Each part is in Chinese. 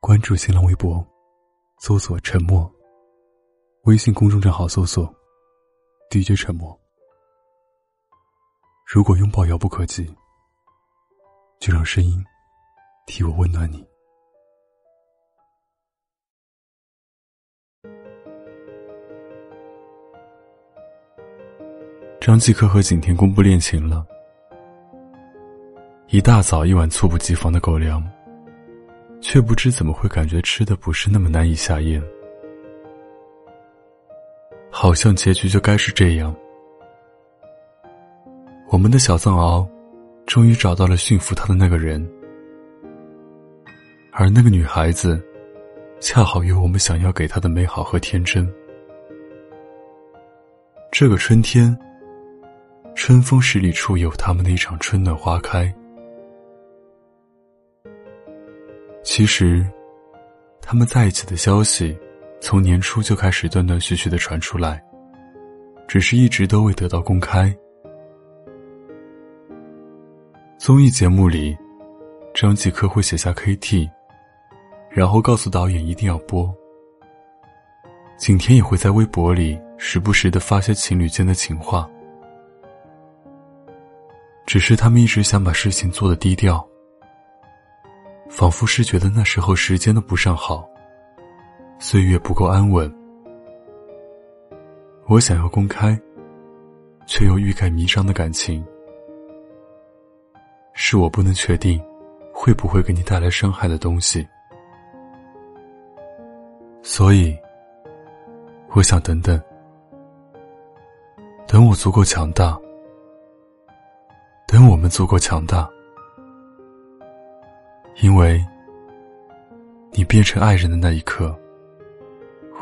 关注新浪微博，搜索“沉默”。微信公众账号搜索 “DJ 沉默”。如果拥抱遥不可及，就让声音替我温暖你。张继科和景甜公布恋情了。一大早一碗猝不及防的狗粮，却不知怎么会感觉吃的不是那么难以下咽。好像结局就该是这样。我们的小藏獒，终于找到了驯服它的那个人，而那个女孩子，恰好有我们想要给她的美好和天真。这个春天。春风十里处有他们的一场春暖花开。其实，他们在一起的消息，从年初就开始断断续续的传出来，只是一直都未得到公开。综艺节目里，张继科会写下 KT，然后告诉导演一定要播。景甜也会在微博里时不时的发些情侣间的情话。只是他们一直想把事情做得低调，仿佛是觉得那时候时间都不上好，岁月不够安稳。我想要公开，却又欲盖弥彰的感情，是我不能确定会不会给你带来伤害的东西。所以，我想等等，等我足够强大。等我们足够强大，因为你变成爱人的那一刻，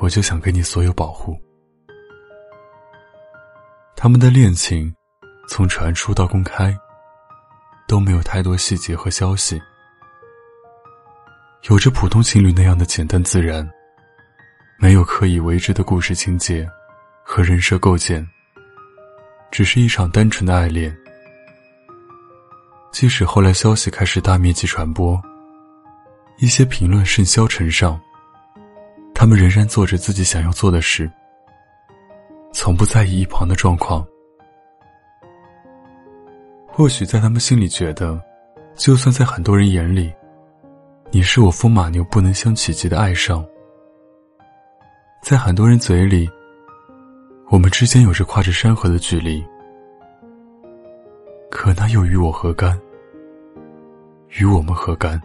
我就想给你所有保护。他们的恋情从传出到公开，都没有太多细节和消息，有着普通情侣那样的简单自然，没有刻意为之的故事情节和人设构建，只是一场单纯的爱恋。即使后来消息开始大面积传播，一些评论甚嚣尘上，他们仍然做着自己想要做的事，从不在意一旁的状况。或许在他们心里觉得，就算在很多人眼里，你是我风马牛不能相企及的爱上，在很多人嘴里，我们之间有着跨着山河的距离。可那又与我何干？与我们何干？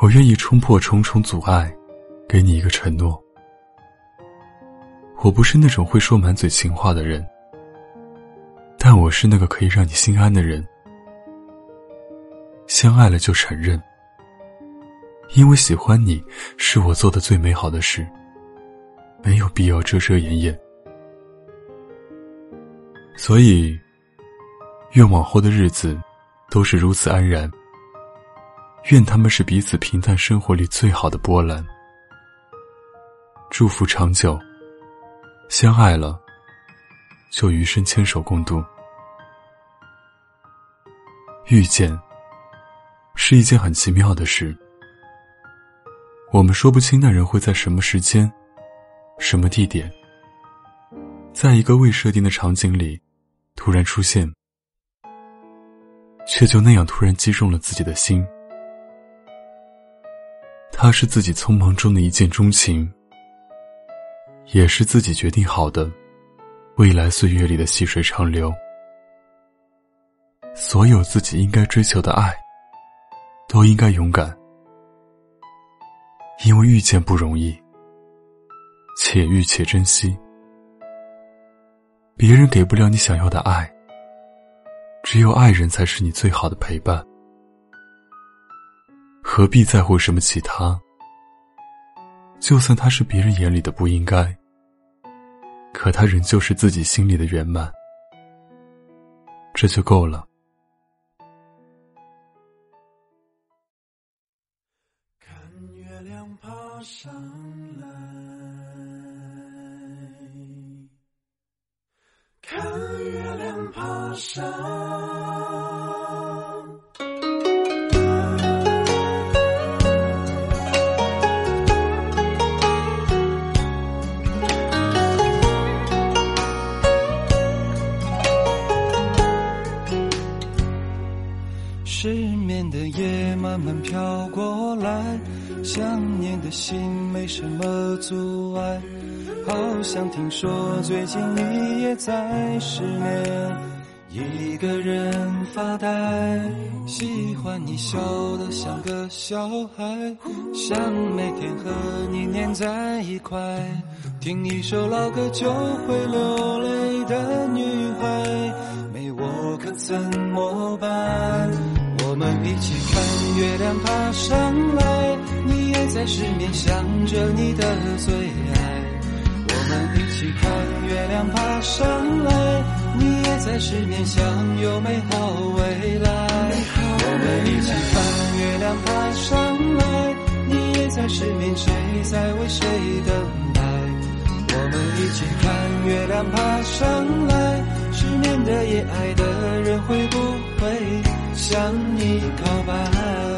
我愿意冲破重重阻碍，给你一个承诺。我不是那种会说满嘴情话的人，但我是那个可以让你心安的人。相爱了就承认，因为喜欢你是我做的最美好的事，没有必要遮遮掩掩。所以，愿往后的日子都是如此安然。愿他们是彼此平淡生活里最好的波澜。祝福长久，相爱了就余生牵手共度。遇见是一件很奇妙的事，我们说不清那人会在什么时间、什么地点，在一个未设定的场景里。突然出现，却就那样突然击中了自己的心。他是自己匆忙中的一见钟情，也是自己决定好的未来岁月里的细水长流。所有自己应该追求的爱，都应该勇敢，因为遇见不容易，且遇且珍惜。别人给不了你想要的爱，只有爱人才是你最好的陪伴。何必在乎什么其他？就算他是别人眼里的不应该，可他仍旧是自己心里的圆满，这就够了。看月亮爬上来。看爬山失眠的夜，慢慢飘过来，想念的心没什么阻碍。好像听说最近你也在失眠。一个人发呆，喜欢你笑得像个小孩，想每天和你黏在一块，听一首老歌就会流泪的女孩，没我可怎么办？我们一起看月亮爬上来，你也在失眠想着你的最爱，我们一起看月亮爬上来。你也在失眠，想有美好未来。我们一起看月亮爬上来。你也在失眠，谁在为谁等待？我们一起看月亮爬上来。失眠的夜，爱的人会不会向你告白？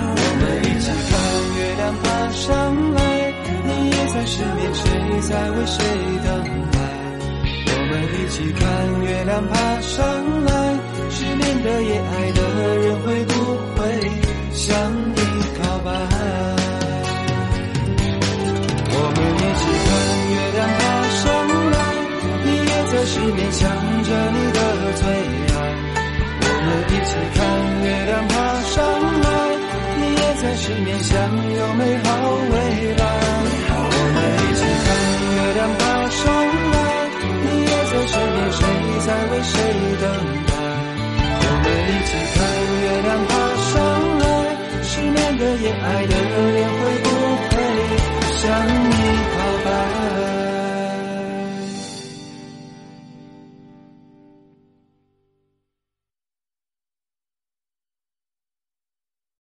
在为谁等待？我们一起看月亮爬上来，失眠的夜，爱的人会不会向你告白？我们一起看月亮爬上来，你也在失眠，想着你的最爱。我们一起看月亮爬上来。你也在失眠，想有美好未来。为谁等待？我们一起看月亮爬上来？失眠的夜爱的人会不会向你？告白